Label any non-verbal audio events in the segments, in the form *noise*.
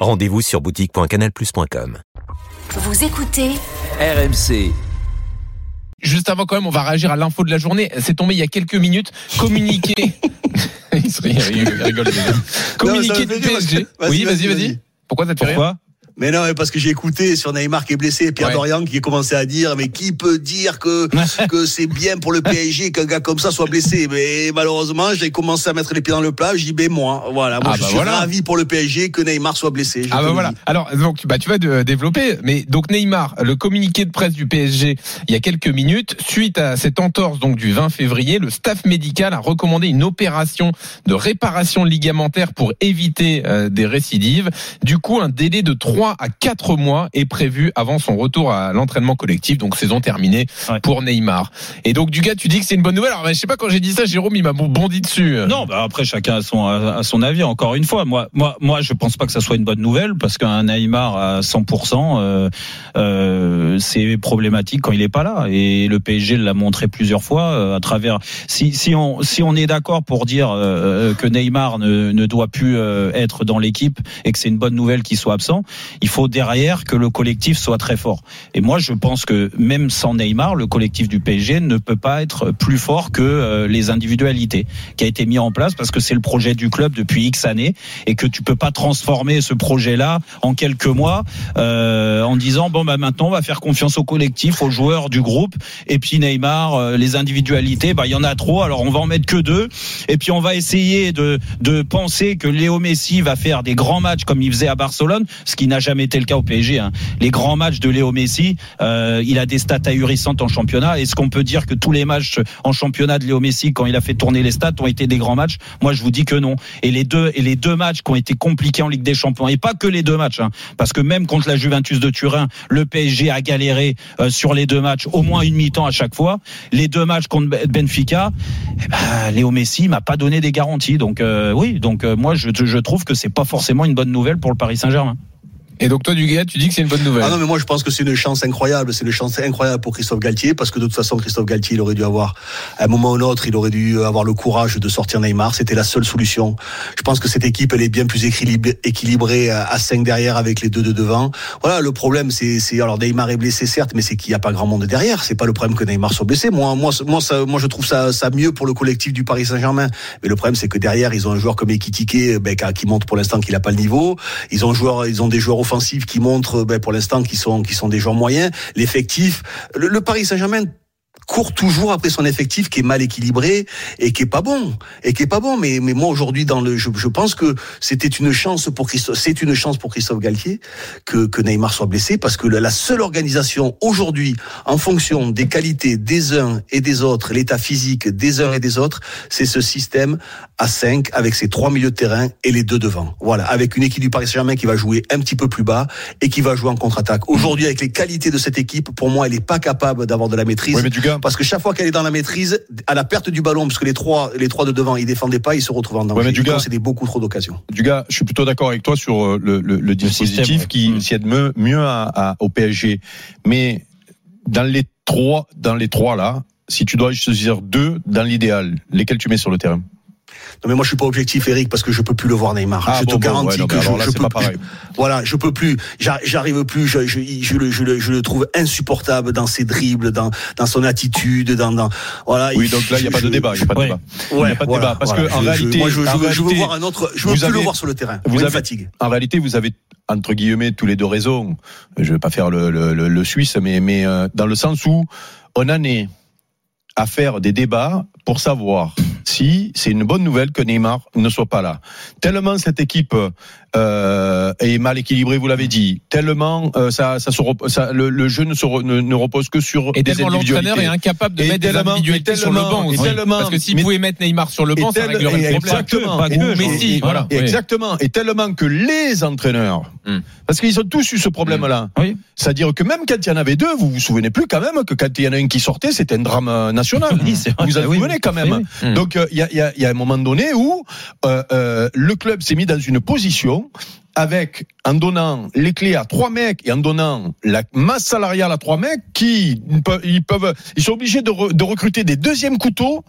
Rendez-vous sur boutique.canalplus.com. Vous écoutez RMC. Juste avant quand même, on va réagir à l'info de la journée. C'est tombé il y a quelques minutes. Communiqué. *laughs* il, se- il rigole déjà. Communiqué du PSG. vas-y, Oui, vas-y, vas-y, vas-y. vas-y. Pourquoi ça te fait rire Pourquoi? Mais non, parce que j'ai écouté sur Neymar qui est blessé, Pierre Ouais. Dorian qui a commencé à dire, mais qui peut dire que *laughs* que c'est bien pour le PSG qu'un gars comme ça soit blessé? Mais malheureusement, j'ai commencé à mettre les pieds dans le plat. J'y vais moi. Voilà, moi Ah je bah suis voilà. ravi pour le PSG que Neymar soit blessé. Ah bah voilà. Alors donc bah tu vas de- développer mais donc Neymar le communiqué de presse du PSG il y a quelques minutes suite à cette entorse donc du 20 février le staff médical a recommandé une opération de réparation ligamentaire pour éviter euh, des récidives. Du coup un délai de 3 à 4 mois est prévu avant son retour à l'entraînement collectif donc saison terminée Ouais. pour Neymar. Et donc du gars tu dis que c'est une bonne nouvelle alors bah, je sais pas quand j'ai dit ça Jérôme il m'a bondi dessus. Non, bah après chacun a son a son avis. Encore une fois, moi moi moi je pense pas que ça soit une bonne nouvelle parce qu'un Neymar à 100%, euh, euh, c'est problématique quand il est pas là. Et le PSG l'a montré plusieurs fois euh, à travers. Si si on si on est d'accord pour dire euh, que Neymar ne ne doit plus euh, être dans l'équipe et que c'est une bonne nouvelle qu'il soit absent, il faut derrière que le collectif soit très fort. Et moi je pense que même sans Neymar, le collectif du PSG ne peut pas être plus fort que euh, les individualités qui a été mis en place parce que c'est le projet du club depuis X années et que tu peux pas transformer ce projet-là en quelques mois euh, en disant bon bah maintenant on va faire confiance au collectif, aux joueurs du groupe et puis Neymar, euh, les individualités, bah il y en a trop, alors on va en mettre que deux et puis on va essayer de de penser que Léo Messi va faire des grands matchs comme il faisait à Barcelone, ce qui n'a jamais été le cas au PSG. hein. Les grands matchs de Léo Messi, euh, il a des stats ahurissantes en championnat. Est-ce qu'on peut dire que tous les matchs en championnat de Léo Messi, quand il a fait tourner les stats, ont été des grands matchs? Moi, je vous dis que non. Et les deux et les deux matchs qui ont été compliqués en Ligue des Champions, et pas que les deux matchs, hein, parce que même contre la Juventus de Turin, le PSG a galéré euh, sur les deux matchs, au moins une mi-temps à chaque fois. Les deux matchs contre Ben- Benfica, eh ben, Léo Messi m'a pas donné des garanties. Donc euh, oui, donc moi je, je trouve que c'est pas forcément une bonne nouvelle pour le Paris Saint-Germain. Et donc toi du gars tu dis que c'est une bonne nouvelle. Ah non, mais moi je pense que c'est une chance incroyable. C'est une chance incroyable pour Christophe Galtier parce que de toute façon, Christophe Galtier, il aurait dû avoir, à un moment ou un autre, il aurait dû avoir le courage de sortir Neymar. C'était la seule solution. Je pense que cette équipe, elle est bien plus équilibrée, à à 5 derrière avec les deux de devant. Voilà, le problème, c'est, alors Neymar est blessé, certes, mais c'est qu'il n'y a pas grand monde derrière. C'est pas le problème que Neymar soit blessé. Moi, moi, moi, ça, moi, je trouve ça, ça mieux pour le collectif du Paris Saint-Germain. Mais le problème, c'est que derrière, ils ont un joueur comme Ekitike, ben, qui- montre pour l'instant qu'il n'a pas le niveau. Ils ont joueur, ils ont des joueurs offensifs qui montrent, ben, pour l'instant, qui sont, qui sont des joueurs moyens. L'effectif, le, le Paris Saint-Germain court toujours après son effectif qui est mal équilibré et qui est pas bon et qui est pas bon. Mais mais moi aujourd'hui dans le je, je pense que c'était une chance pour Christophe c'est une chance pour Christophe Galtier que que Neymar soit blessé parce que la, seule organisation aujourd'hui en fonction des qualités des uns et des autres l'état physique des uns et des autres c'est ce système à 5 avec ses trois milieux de terrain et les deux devant. Voilà. Avec une équipe du Paris Saint-Germain qui va jouer un petit peu plus bas et qui va jouer en contre-attaque. Aujourd'hui avec les qualités de cette équipe pour moi elle est pas capable d'avoir de la maîtrise parce que chaque fois qu'elle est dans la maîtrise, à la perte du ballon, parce que les trois, les trois de devant, ils défendaient pas, ils se retrouvent en danger. Ouais, mais du Ils gars- concédaient beaucoup trop d'occasions. du gars, je suis plutôt d'accord avec toi sur euh, le, le, le dispositif système, ouais. qui Mm. s'y aide mieux, mieux à, à- au PSG. Mais dans les trois, dans les trois là, si tu dois choisir deux dans l'idéal, lesquels tu mets sur le terrain? Non, mais moi, je suis pas objectif, Eric, parce que je peux plus le voir Neymar. Ah, je bon, te bon, garantis ouais, que je, là, je peux plus. Voilà, je peux plus. J'ar- J'arrive plus. Je, je, je, le, je, le, je le trouve insupportable dans ses dribbles, dans, dans son attitude, dans, dans voilà. Oui, donc là, il n'y a pas de débat. Il n'y a pas de Ouais. débat. Ouais, il n'y a pas de voilà, débat. Parce voilà. que en réalité, moi, je, en veux, voir un autre. Je veux plus avez- le voir sur le terrain. vous avez- fatigue. En réalité, vous avez entre guillemets tous les deux raisons. Je vais pas faire le, le, le, le Suisse, mais, mais euh, dans le sens où on en est à faire des débats pour savoir si c'est une bonne nouvelle que Neymar ne soit pas là. Tellement cette équipe euh, est mal équilibré, vous l'avez dit. Tellement euh, ça, ça, se ça le, le jeu ne, se re- ne, ne repose que sur Et des tellement l'entraîneur est incapable de Et mettre des individualités sur le banc aussi. Parce que s'il pouvait mettre Neymar sur le banc, ça réglerait le problème. Exactement. Pas que, pas que, et- Messi, et-. Exactement. Et tellement que les entraîneurs, Hmm. parce qu'ils ont tous eu ce problème-là. Oui. C'est-à-dire que même quand il y en avait deux, vous vous souvenez plus quand même que quand il y en a un qui sortait, c'était un drame euh, national. Oui. Vous en souvenez quand même. Oui. Donc euh, il y, a, y a- y a un moment donné où euh, le club s'est mis dans une position avec en donnant les clés à trois mecs et en donnant la masse salariale à trois mecs qui ils peuvent ils sont obligés de recruter des deuxièmes couteaux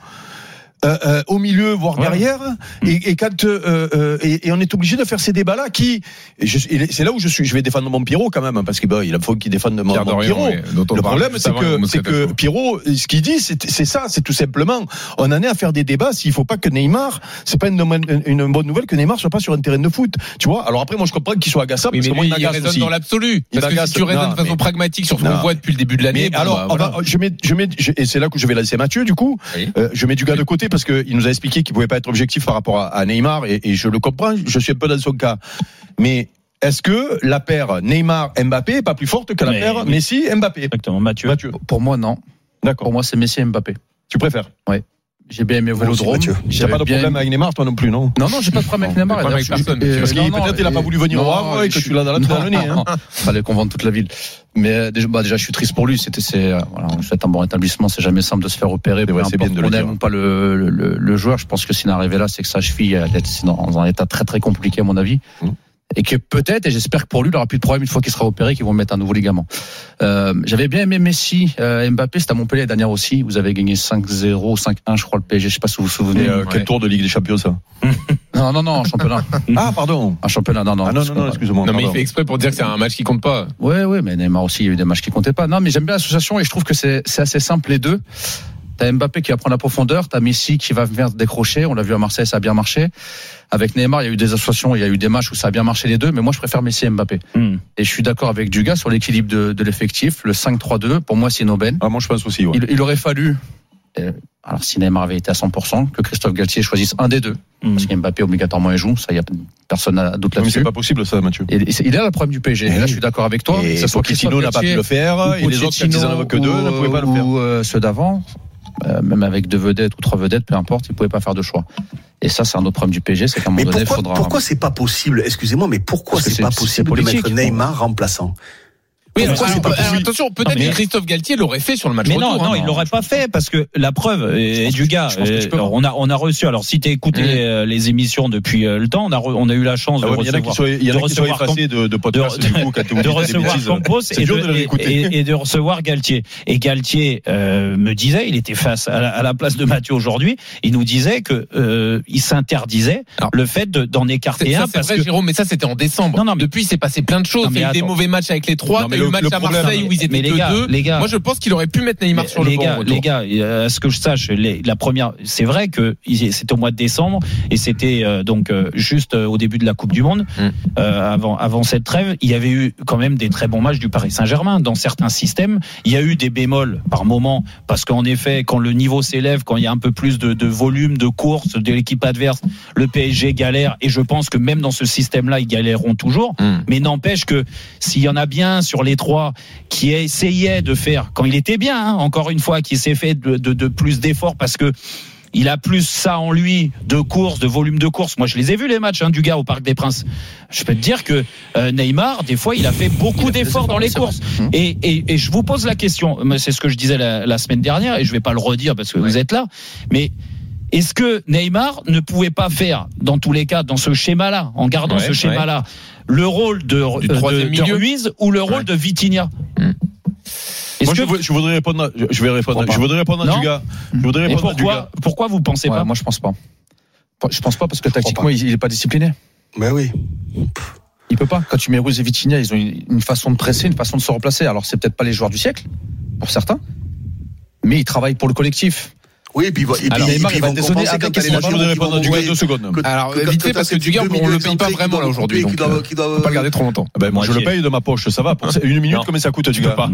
euh, euh, au milieu voire Ouais. derrière et, et quand euh, euh, et, et on est obligé de faire ces débats là qui c'est là où je suis je vais défendre mon Pierrot quand même parce que bon, il faut qu'il défende mon, mon Pierrot oui, le problème, c'est que, c'est que. Pierrot, ce qu'il dit, c'est ça, c'est tout simplement, on en est à faire des débats s'il faut pas que Neymar, c'est pas une, une- bonne nouvelle que Neymar soit pas sur un terrain de foot, tu vois. Alors après, moi, je comprends qu'il soit agaçable, Oui, parce mais que moi, lui, il il raisonne aussi. dans l'absolu. Parce que si tu raisonnes de façon mais- pragmatique sur ce qu'on voit depuis le début de l'année, alors, bah, voilà. je mets, je mets, et c'est là que je vais laisser Mathieu, du coup. Euh, je mets du gars de côté parce que il nous a expliqué qu'il pouvait pas être objectif par rapport à, à Neymar, et, et je le comprends. Je suis un peu dans son cas, mais est-ce que la paire Neymar-Mbappé est pas plus forte que la Mais paire oui. Messi-Mbappé? Exactement, Mathieu. Mathieu, Pour moi, non. Pour d'accord. moi, c'est Messi et Mbappé. Tu préfères? J'ai bien aimé Vélodrome. J'avais pas de bien- problème avec Neymar, toi non plus, non Non, non, j'ai pas de problème avec Neymar. euh. Parce non, qu'il non, peut-être il a pas voulu venir au Havre et que je- tu l'as dans la- nez, hein. *laughs* Fallait qu'on vende toute la ville. Mais euh, déjà, bah, déjà, je suis triste pour lui. C'était, c'est, euh, voilà, on souhaite un bon rétablissement. C'est jamais simple de se faire opérer. Peu importe bien de qu'on le aime dire. ou pas le, le, le- le joueur. Je pense que s'il est arrivé là, c'est que sa cheville, elle est dans un état très très compliqué à mon avis. Mmh. Et que peut-être, et j'espère que pour lui, il aura plus de problème une fois qu'il sera opéré, qu'ils vont mettre un nouveau ligament. Euh, j'avais bien aimé Messi, euh, Mbappé, c'était à Montpellier la dernière aussi. Vous avez gagné 5-0, 5-1, je crois, le PSG. Je sais pas si vous vous souvenez. Mais, euh, quel Ouais. tour de Ligue des Champions, ça *laughs* Non, non, non, en championnat. *laughs* Ah, pardon. En championnat, non, non. Ah non, non, non, excuse-moi. Non, mais il fait exprès pour dire que c'est un match qui compte pas. Ouais, ouais, mais Neymar aussi, il y a eu des matchs qui comptaient pas. Non, mais j'aime bien l'association et je trouve que c'est assez simple les deux. T'as Mbappé qui va prendre la profondeur, t'as Messi qui va venir décrocher. On l'a vu à Marseille, ça a bien marché. Avec Neymar, il y a eu des associations, il y a eu des matchs où ça a bien marché les deux, mais moi je préfère Messi et Mbappé. Hmm. Et je suis d'accord avec Dugas sur l'équilibre de, de l'effectif. Le 5-3-2, pour moi c'est une aubaine. Ah, moi, je pense aussi, ouais. Il, il aurait fallu, euh, alors si Neymar avait été à 100%, que Christophe Galtier choisisse un des deux. Hmm. Parce qu'Mbappé obligatoirement il joue, ça y a personne n'a doute Non, mais là-dessus. c'est pas possible, ça, Mathieu. Et, et il est là le problème du PSG. Et là, je suis d'accord avec toi. Et Que ce soit Christophe n'a pas pu le faire, et les autres, en avaient que deux, ne pouvaient pas le faire. Ou euh, ceux d'avant, euh, même avec deux vedettes ou trois vedettes, peu importe, ils pouvaient pas faire de choix. Et ça, c'est un autre problème du PSG, c'est qu'à un moment Mais donné, il pourquoi, faudra. pourquoi c'est pas possible? Excusez-moi, mais pourquoi c'est pas possible de mettre Neymar remplaçant? Oui, alors, c'est pas alors, attention, peut-être mais- que Christophe Galtier l'aurait fait sur le match Mais retour. non, non, hein. il l'aurait pas fait parce que la preuve pense du gars. euh, on a on a reçu. Alors si t'as écouté Mmh. euh, les émissions depuis euh, le temps, on a re- on a eu la chance Ah de ouais, mais il y en a qui recevoir il y en a de qui sont recevoir effacés de, de podcast, de- du coup, quand vous de dites des recevoir. Campos C'est et de, de et- et de recevoir Galtier. Et Galtier euh, me disait, il était face à la, à la place de Mathieu aujourd'hui, il nous disait que euh, il s'interdisait Alors, le fait de- d'en C'est- écarter ça, un c'est vrai, Jérôme, mais ça c'était en décembre. Non, non, Depuis, il s'est passé plein de choses. Non, Il y a eu des mauvais matchs avec les trois. Le- le match le à problème- Marseille où ils étaient mais les gars, deux. les gars, Moi, je pense qu'il aurait pu mettre Neymar sur le les banc. gars, retour. les gars, à ce que je sache, les- la première, c'est vrai que c'était au mois de décembre et c'était euh, donc euh, juste euh, au début de la Coupe du Monde, Mm. euh, avant avant cette trêve, il y avait eu quand même des très bons matchs du Paris Saint-Germain dans certains systèmes. Il y a eu des bémols par moment parce qu'en effet, quand le niveau s'élève, quand il y a un peu plus de, de volume de course de l'équipe adverse, le PSG galère et je pense que même dans ce système-là, ils galéreront toujours. Mm. Mais n'empêche que s'il y en a bien sur les trois qui essayait de faire, quand il était bien, hein, encore une fois, qui s'est fait de, de, de plus d'efforts parce que il a plus ça en lui de course, de volume de course. Moi, je les ai vus les matchs hein, du gars au Parc des Princes. Je peux te dire que euh, Neymar, des fois, il a fait beaucoup d'efforts dans les courses. Mmh. Et, et, et je vous pose la question. C'est ce que je disais la, la semaine dernière et je vais pas le redire parce que vous êtes là. Mais est-ce que Neymar ne pouvait pas faire, dans tous les cas, dans ce schéma-là, en gardant Ouais, ce schéma-là, le rôle de, Du de, de Ruiz ou le rôle Ouais. de Vitinha. Est-ce Moi, que je, voudrais répondre, à- je, je vais répondre, Crois pas. je voudrais répondre à Non. du gars. Je voudrais et répondre à du pourquoi, gars. pourquoi vous pensez Ouais, pas moi, je pense pas. Je pense pas parce que tactiquement, il, il est pas discipliné. Mais oui. Il peut pas. Quand tu mets Ruiz et Vitinha, ils ont une, une façon de presser, une façon de se replacer. Alors, c'est peut-être pas les joueurs du siècle, pour certains, mais ils travaillent pour le collectif. Oui, et puis, et puis, Alors, et Neymar, puis il va ils vont dézonner compenser avec quand matchs matchs Je qui vais vont répondre à Dugas deux secondes. Que- Alors, que- vite fait, parce que Dugas, on le paye pas vraiment là aujourd'hui. On peut pas le garder trop longtemps. Ah ben, moi, je le paye de ma poche, ça va. Pour une minute, combien ça coûte, Dugas pas.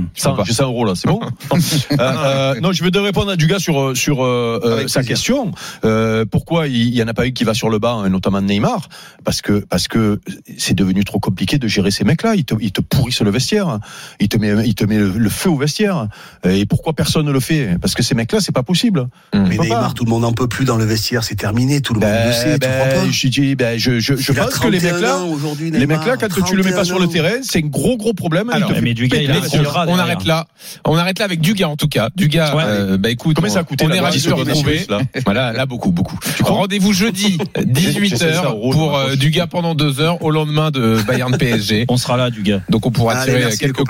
J'ai 100 euros là, c'est bon *laughs* Euh, euh, Non, je vais te répondre à Dugas sur, euh, sur sa question. Euh, pourquoi il y en a pas eu qui va sur le banc, et notamment Neymar? Parce que parce que c'est devenu trop compliqué de gérer ces mecs-là. Ils te, ils te pourrissent le vestiaire. Ils te met, ils te met le, le feu au vestiaire. Et pourquoi personne ne le fait? Parce que ces mecs-là, c'est pas possible. Mais peut pas. Neymar, tout le monde n'en peut plus dans le vestiaire, c'est terminé, tout le monde le sait, tu ben, crois pas je dis, ben, je, je, je Il a pense que les 31 mecs-là, ans aujourd'hui, les Neymar, mecs-là, quand tu le mets pas sur le 31 ans. terrain, c'est un gros gros problème. Alors, mais Dugas, il a on derrière. arrête là. On arrête là avec Dugas en tout cas. Dugas, Ouais. euh, bah écoute, Combien on- ça a coûté On est ravis de le 10 secondes, retrouver. Là *laughs* Voilà, là beaucoup, beaucoup. Rendez-vous jeudi J'ai 18h 16 euros de pour euh. Dugas pendant deux heures au lendemain de *laughs* Bayern PSG. On sera là, Dugas. Donc on pourra tirer quelques,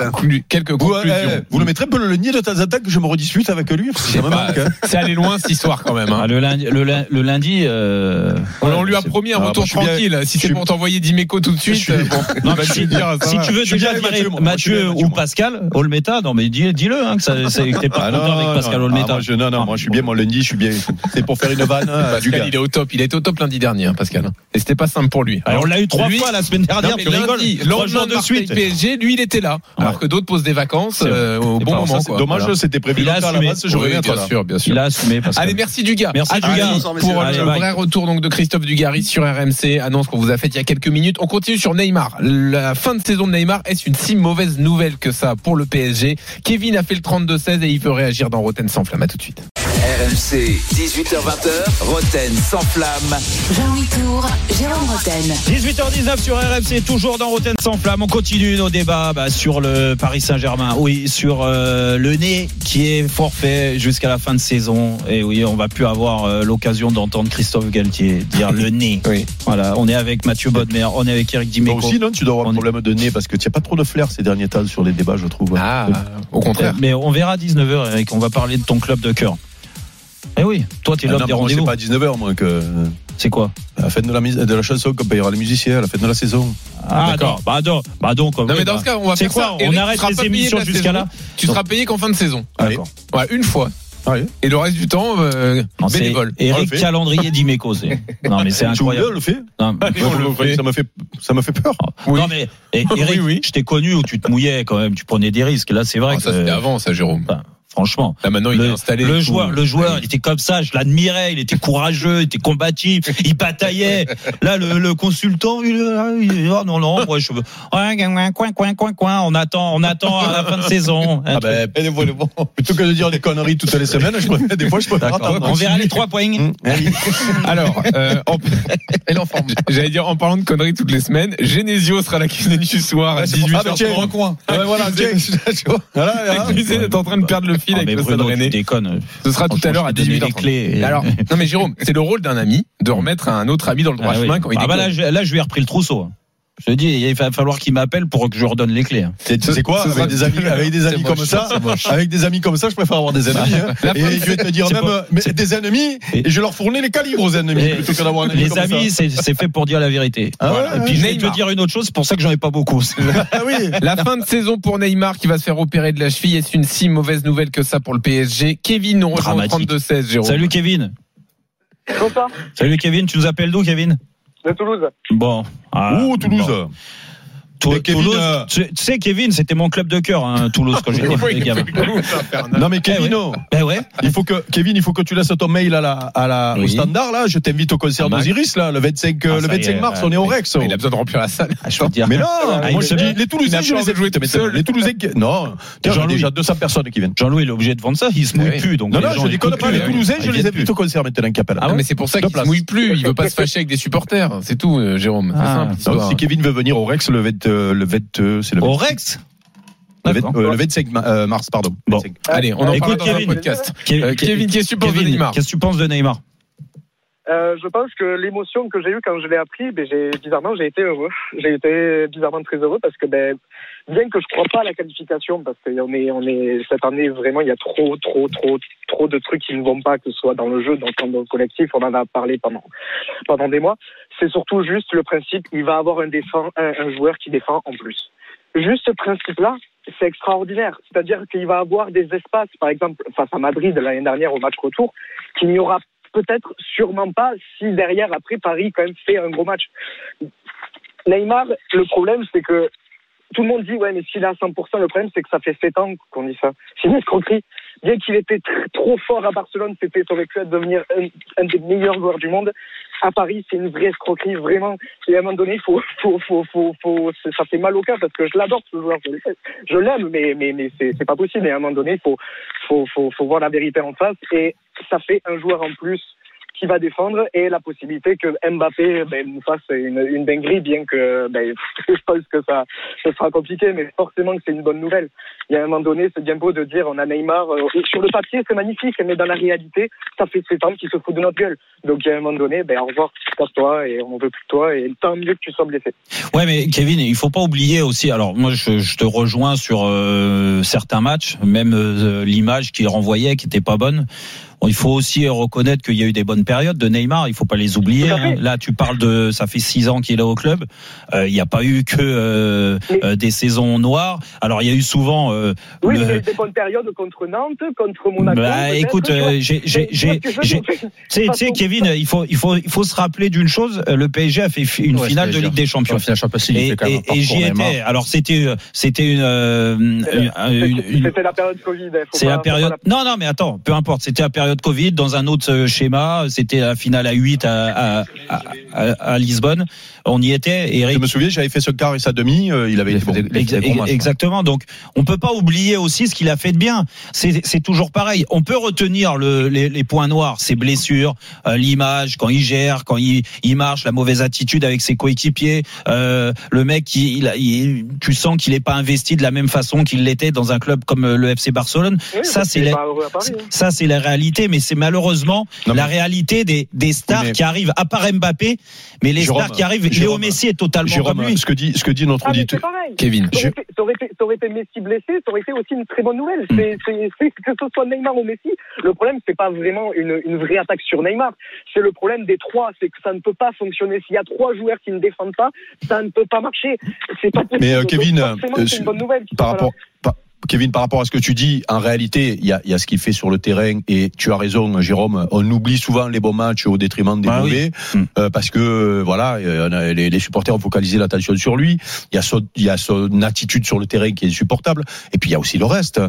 conclusions. eh, vous le mettrez peu le nier de en temps que je me redispute avec lui hein. c'est allé loin cette histoire quand même. hein. Ah, le lundi, le, lin- le lundi. euh, on, on lui a promis un Ah, retour bah, suis bien- tranquille. si c'est pour t'envoyer Dimeco tout de suite, suis- euh, bon, Non, si, dire, tu veux déjà virer Mathieu, Mathieu ou. Pascal Olmeta, non mais dis- dis-le hein, que ça- c'est- que t'es pas Ah, content avec Pascal Olmeta. ah, je, non, non, moi je suis bien mon lundi, je suis bien. C'est pour faire une vanne. hein, *laughs* Pascal, il est au top. Il était au top lundi dernier, hein, Pascal. Et c'était pas simple pour lui. Alors, on l'a eu trois fois la semaine dernière, tu rigoles. jours de suite. PSG, lui, il était là. Alors que d'autres posent des vacances euh, au bon moment. Dommage, c'était prévu Il a assumé. bien sûr, bien sûr. Il a assumé Pascal. Allez, merci Dugas. Merci, À Dugas. pour. Allez, le bye. vrai retour donc de Christophe Dugarry sur RMC. Annonce qu'on vous a faite il y a quelques minutes. On continue sur Neymar. La fin de saison de Neymar est une si mauvaise nouvelle que ça pour le PSG. Kevin a fait le 32-16 et il veut réagir dans Roten sans flamme. À tout de suite. RMC, 18h20h, Roten sans flamme. Jean-Louis Tour, Jérôme Roten. 18h19 sur RMC, toujours dans Rotten sans flamme. On continue nos débats bah, sur le Paris Saint-Germain. Oui, sur euh, le nez qui est forfait jusqu'à la fin de saison. Et oui, on va plus avoir euh, l'occasion d'entendre Christophe Galtier dire le nez. *laughs* Oui. Voilà, on est avec Mathieu Bodmer, on est avec Eric Toi Dimeco. aussi, non, tu dois avoir un est- problème de nez parce que tu n'as pas trop de flair ces derniers temps sur les débats, je trouve. Ah, au contraire. Mais on verra à 19h, Eric. On va parler de ton club de cœur. Eh oui, toi, tu es Ah l'homme des moi, c'est rendez-vous. pas à 19h, moi, que. C'est quoi la fin de la, de la chanson qu'on payera les musiciens, la fin de la saison. Ah, D'accord. d'accord. Bah, donc, bah donc. Non oui, mais dans bah, ce cas, on va c'est faire quoi ça. On Eric, tu arrête les émissions jusqu'à là Tu seras payé qu'en fin de saison. Allez. D'accord. Ouais, une fois. Allez. Et le reste du temps, euh, Non, bénévole. On le Eric fait. Calendrier d'Imeco, c'est. Non, mais c'est *laughs* Tu incroyable. on le fait Non, mais- Allez, on le fait. Ça me fait, ça me fait peur. Oui. non, mais eh, *laughs* Eric, Oui, oui. je t'ai connu où tu te mouillais quand même, tu prenais des risques. Là, c'est vrai Ah, que. ça c'était avant, ça, Jérôme. Enfin, franchement. Là maintenant, il le, est installé. le joueur, le joueur, il était comme ça, je l'admirais, il était courageux, il était combatif, il bataillait. Là, le, le consultant, il, il- oh non, non, moi je veux, ouais, coin, coin, coin, coin, coin, on attend, on attend à la fin de saison. Ah ben, bon, plutôt que de dire des conneries toutes les semaines, je préfère, des fois, je attendre. On verra les trois points. Hum, allez. *laughs* Alors, euh, en... *laughs* J'allais dire en parlant de conneries toutes les semaines, Genesio sera la cuisine du soir à Ouais, c'est pour- 18h. Ah, bah, tiens. Ouais, voilà, *laughs* tiens. Voilà, voilà. En train de perdre le fil Ah, avec mais le Bruno, Rennais. Ce sera tout à l'heure à Franchement, je t'ai donné 18h. les clés. Alors, non mais Jérôme, c'est le rôle d'un ami de remettre un autre ami dans le droit Ah oui. chemin quand il Ah bah déconne. là, je, là, je lui ai repris le trousseau. Je te dis, il va falloir qu'il m'appelle pour que je redonne les clés. hein. Tu sais quoi avec des amis, avec des C'est amis moche, comme ça, c'est avec des amis comme ça, je préfère avoir des ennemis. hein. Et fin- je vais te dire c'est même, pas- mais des ennemis, et je leur fournis les calibres aux ennemis Et plutôt que d'avoir un ami Les comme amis, c'est c'est fait pour dire la vérité. Ah Voilà. ouais, Et puis je vais Neymar. te dire une autre chose, c'est pour ça que j'en ai pas beaucoup. *laughs* Ah oui. La fin de saison pour Neymar qui va se faire opérer de la cheville est une si mauvaise nouvelle que ça pour le PSG. Kevin nous rejoint au Dramatique. 32-16, Jérôme. Salut Kevin. Bonsoir, Salut Kevin, tu nous appelles d'où Kevin? De Toulouse. Bon. Ah, Ouh, Toulouse. bon. Tou- Mais Kevin, Toulouse, euh, tu, sais Kevin, c'était mon club de cœur, hein, Toulouse quand j'étais *laughs* Oui, gamin. Non mais Eh Kevin, ouais. non. Ben ouais. il faut que Kevin, il faut que tu laisses ton mail à la, à la, au standard là. Je t'invite au concert Ah, d'Osiris là, le 25, euh, Ah, le ça y 25 est, mars, ouais. on est au Rex. Il a besoin de remplir la salle. Ah, je veux dire. Mais non, Ah, moi il je dis, les Toulousains, je les ai seul. Les Toulousains, non, il y a Jean-Louis. déjà 200 personnes qui viennent. Jean-Louis il est obligé de vendre ça, il se mouille Oui. plus. Donc Non, non, je déconne pas. Les hein. Toulousains, je les ai vus au concert maintenant, Capella. Ah, mais c'est pour ça qu'il se mouille plus. Il veut pas se fâcher avec des supporters. C'est tout, euh, Jérôme. C'est Ah. simple. Si Kevin veut venir au Rex le 20, euh, le 20, euh, c'est le Au 20, Rex le 20, D'accord. euh, le 25 ma- euh, mars, pardon. Bon. 25. Allez, on en Écoute, parlera dans un Kevin. podcast. Ke- Euh, Ke- Kevin, qu'est-ce que tu penses de Kevin, Neymar Qu'est-ce que tu penses de Neymar? Euh, je pense que l'émotion que j'ai eue quand je l'ai appris, ben, j'ai, bizarrement, j'ai été heureux. J'ai été bizarrement très heureux parce que, ben, bien que je crois pas à la qualification, parce qu'on est, on est, cette année, vraiment, il y a trop, trop, trop, trop de trucs qui ne vont pas, que ce soit dans le jeu, dans, le collectif, on en a parlé pendant, pendant des mois. C'est surtout juste le principe, il va avoir un défend, un, joueur qui défend en plus. Juste ce principe-là, c'est extraordinaire. C'est-à-dire qu'il va avoir des espaces, par exemple, face à Madrid l'année dernière au match retour, qu'il n'y aura peut-être sûrement pas si derrière, après, Paris quand même fait un gros match. Neymar, le problème, c'est que tout le monde dit, ouais, mais s'il est à 100%, le problème, c'est que ça fait 7 ans qu'on dit ça. *laughs* C'est une escroquerie. Bien qu'il était tr- trop fort à Barcelone, c'était, aurait pu être devenir un, des meilleurs joueurs du monde. À Paris, c'est une vraie escroquerie, vraiment. Et à un moment donné, faut, faut, faut, faut, faut, ça fait mal au cœur parce que je l'adore, ce joueur. Je l'aime, mais, mais, mais c'est, pas possible. Et à un moment donné, faut, faut, faut, faut voir la vérité en face. Et ça fait un joueur en plus qui va défendre et la possibilité que Mbappé ben, nous fasse une, une dinguerie, bien que ben, *laughs* je pense que ça, sera compliqué, mais forcément que c'est une bonne nouvelle. Il y a un moment donné, c'est bien beau de dire on a Neymar. euh, sur le papier, c'est magnifique, mais dans la réalité, ça fait sept ans qu'il se fout de notre gueule. Donc il y a un moment donné, ben, au revoir, casse-toi et on veut plus de toi et tant mieux que tu sois blessé. Ouais, mais Kevin, il faut pas oublier aussi. Alors moi, je, je te rejoins sur euh, certains matchs, même euh, l'image qu'il renvoyait, qui était pas bonne. Bon, il faut aussi reconnaître qu'il y a eu des bonnes périodes de Neymar. Il faut pas les oublier. Hein. Là, tu parles de, ça fait six ans qu'il est au club. Euh, Il n'y a pas eu que euh, Mais- euh, des saisons noires. Alors il y a eu souvent. euh, Oui, le- il y a eu des bonnes périodes contre Nantes, contre Monaco. Bah, écoute, tu j'ai, j'ai, j'ai, sais, Kevin, il faut, il faut, il faut se rappeler d'une chose. Le PSG a fait une Ouais, finale de Ligue des Champions. Champions. Finale Champions League, il Et, et- et j'y étais. Alors c'était, c'était une, une- une- une- C'était la période Covid. hein, c'est la période. Non, non, mais attends, peu importe. C'était la période Covid dans un autre euh, schéma. C'était la finale à 8 à, à, à, à- à Lisbonne. On y était. Et Je Eric me souviens, j'avais fait ce quart et sa demi, euh, il avait Il fait bon. des- Exa- des gros matchs, Exactement. Donc, on peut pas oublier aussi ce qu'il a fait de bien. C'est c'est toujours pareil. On peut retenir le, les, les points noirs, ses blessures, euh, l'image quand il gère, quand il, il marche, la mauvaise attitude avec ses coéquipiers. Euh, le mec, qui, il, a- il- tu sens qu'il est pas investi de la même façon qu'il l'était dans un club comme le FC Barcelone. Oui, ça, c'est la- hein. ça, c'est la réalité, mais c'est malheureusement Non, mais- la réalité des, des stars Mais- qui arrivent, à part Mbappé, mais les Jérôme, stars qui arrivent. Léo Jérôme, Messi est totalement Jérôme, comme lui. ce que dit, ce que dit notre Ah, auditeur. Kevin. Ça aurait, été, ça, aurait été, ça aurait été Messi blessé, ça aurait été aussi une très bonne nouvelle. C'est, c'est, c'est- que ce soit Neymar ou Messi, le problème, c'est pas vraiment une, une vraie attaque sur Neymar. C'est le problème des trois, c'est que ça ne peut pas fonctionner. S'il y a trois joueurs qui ne défendent pas, ça ne peut pas marcher. C'est pas possible. Mais, euh, Donc, Kevin, forcément, euh, c'est une bonne nouvelle. par rapport, Kevin, par rapport à ce que tu dis, en réalité, il y a, y a ce qu'il fait sur le terrain et tu as raison, Jérôme. On oublie souvent les bons matchs au détriment des Ah oui. mauvais, Mm. euh, parce que euh, voilà, euh, les, les supporters ont focalisé l'attention sur lui. Il y a son, il y a son attitude sur le terrain qui est insupportable. Et puis il y a aussi le reste.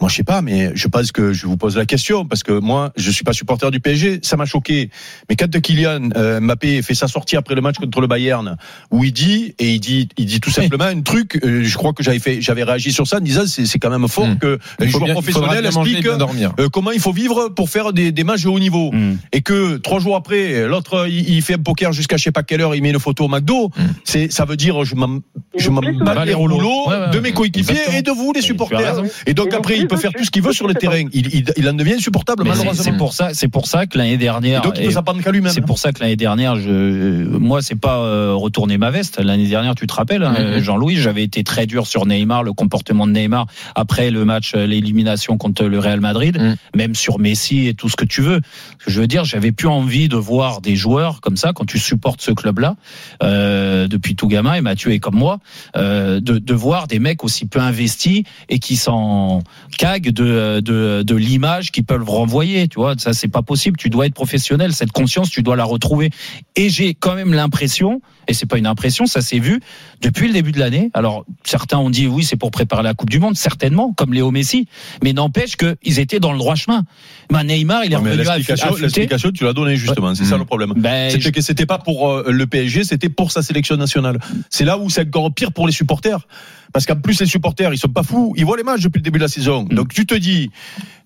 Moi, je sais pas, mais je pense que je vous pose la question parce que moi, je suis pas supporter du PSG. Ça m'a choqué. Mais quand Kylian euh, Mbappé fait sa sortie après le match contre le Bayern, où il dit et il dit, il dit tout simplement un truc. euh, je crois que j'avais fait, j'avais réagi sur ça en disant c'est c'est quand même fort Mm. que les joueurs bien- professionnels expliquent euh, comment il faut vivre pour faire des, des matchs de haut niveau. Mm. Et que trois jours après, l'autre il, il fait un poker jusqu'à je sais pas quelle heure, il met une photo au McDo. Mm. C'est ça veut dire je m'en je m'en bats les rouleaux Ouais, ouais, de mes exactement. et de vous les supporters. Et donc après il peut faire tout ce qu'il veut sur le terrain. Il, il, il en devient insupportable malheureusement. c'est pour ça, c'est pour ça que l'année dernière. Et donc il peut qu'à lui-même. C'est pour ça que l'année dernière, je, moi, c'est pas euh, retourner ma veste. L'année dernière, tu te rappelles, hein, Mhm. Jean-Louis, j'avais été très dur sur Neymar, le comportement de Neymar après le match, euh, l'élimination contre le Real Madrid, Mhm. même sur Messi et tout ce que tu veux. Je veux dire, j'avais plus envie de voir des joueurs comme ça quand tu supportes ce club-là euh, depuis tout gamin. Et Mathieu est comme moi, euh, de, de voir des mecs aussi peu investis et qui s'en caguent de, de, de l'image qu'ils peuvent renvoyer. Tu vois, ça c'est pas possible. Tu dois être professionnel. Cette conscience, tu dois la retrouver. Et j'ai quand même l'impression, et c'est pas une impression, ça s'est vu depuis le début de l'année. Alors certains ont dit oui, c'est pour préparer la Coupe du Monde, certainement, comme Léo Messi. Mais n'empêche qu'ils étaient dans le droit chemin. Ben, Neymar, il est Non, revenu à L'explication, tu l'as donnée justement. C'est ça Mm. le problème. Ben, C'était que c'était pas pour euh, le PSG, c'était pour sa sélection nationale. C'est là où c'est encore pire pour les supporters. Parce qu'en plus, les supporters, ils sont pas fous. Ils voient les matchs depuis le début de la saison. Mm. Donc, tu te dis,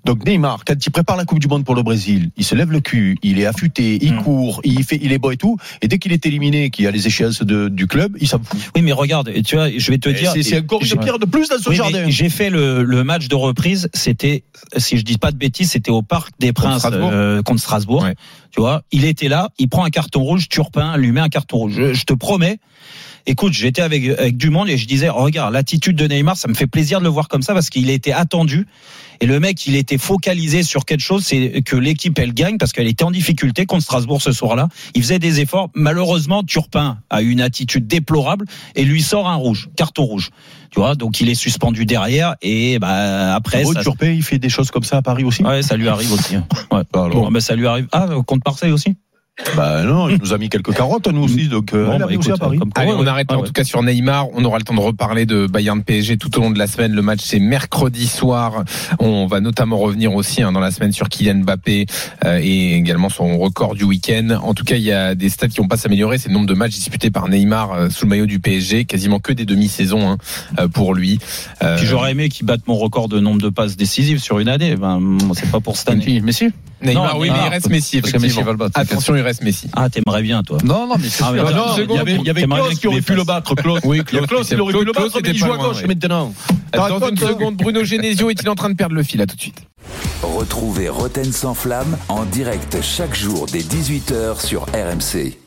donc Neymar, quand il prépare la Coupe du Monde pour le Brésil, il se lève le cul, il est affûté, il Mm. court, il fait, il est beau et tout. Et dès qu'il est éliminé, qu'il y a les échéances de, du club, il s'en fout. Oui, mais regarde, tu vois, je vais te Et dire. C'est encore une pierre de plus dans ce Oui, jardin. J'ai fait le, le match de reprise. C'était, si je dis pas de bêtises, c'était au Parc des Princes Strasbourg. euh, contre Strasbourg. Ouais. Tu vois, il était là, il prend un carton rouge, Turpin lui met un carton rouge. Je, je te promets Écoute, j'étais avec, avec du monde et je disais, oh, regarde, l'attitude de Neymar, ça me fait plaisir de le voir comme ça parce qu'il a été attendu. Et le mec, il était focalisé sur quelque chose, c'est que l'équipe, elle gagne parce qu'elle était en difficulté contre Strasbourg ce soir-là. Il faisait des efforts. Malheureusement, Turpin a une attitude déplorable et lui sort un rouge, carton rouge. Tu vois, donc il est suspendu derrière et bah après. Gros, ça- Turpin, il fait des choses comme ça à Paris aussi Ouais, ça lui arrive aussi. hein. Ouais. Alors. Ah, bah, ça lui arrive. Ah, contre Marseille aussi? Bah non, il nous a mis quelques carottes, nous aussi, donc euh, Bon, bah, écoute, à Paris. Allez, on arrête Ouais, en ouais. tout cas sur Neymar. On aura le temps de reparler de Bayern PSG tout au long de la semaine. Le match c'est mercredi soir. On va notamment revenir aussi hein, dans la semaine sur Kylian Mbappé euh, et également son record du week-end. En tout cas, il y a des stats qui n'ont pas s'améliorer. C'est le nombre de matchs disputés par Neymar euh, sous le maillot du PSG, quasiment que des demi-saisons hein, euh, pour lui. Euh, Puis j'aurais aimé qu'il batte mon record de nombre de passes décisives sur une année. Ben, c'est pas pour cette année. Messi Neymar, Non, oui, mais il reste Messi. parce que Messi Effectivement. va le battre, Attention, il reste Messi. Ah, t'aimerais bien, toi. Non, non, mais c'est Ah, non, il y avait, il y avait T'aimerais bien Klaus qu'il qui aurait pu le battre, Klaus. Oui, Il y a Klaus, Klaus, il aurait pu le battre, mais il joue pas à gauche ouais. maintenant. Dans une seconde, Bruno Genesio est-il en train de perdre le fil À tout de suite. Retrouvez Roten sans flamme en direct chaque jour dès 18h sur RMC.